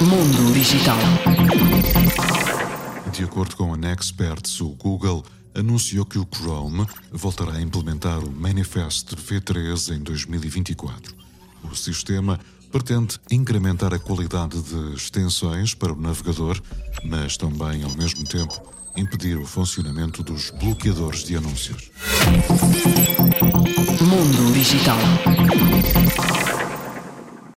Mundo Digital. De acordo com a Nexperts, o Google anunciou que o Chrome voltará a implementar o Manifest V3 em 2024. O sistema pretende incrementar a qualidade de extensões para o navegador, mas também, ao mesmo tempo, impedir o funcionamento dos bloqueadores de anúncios. Mundo Digital.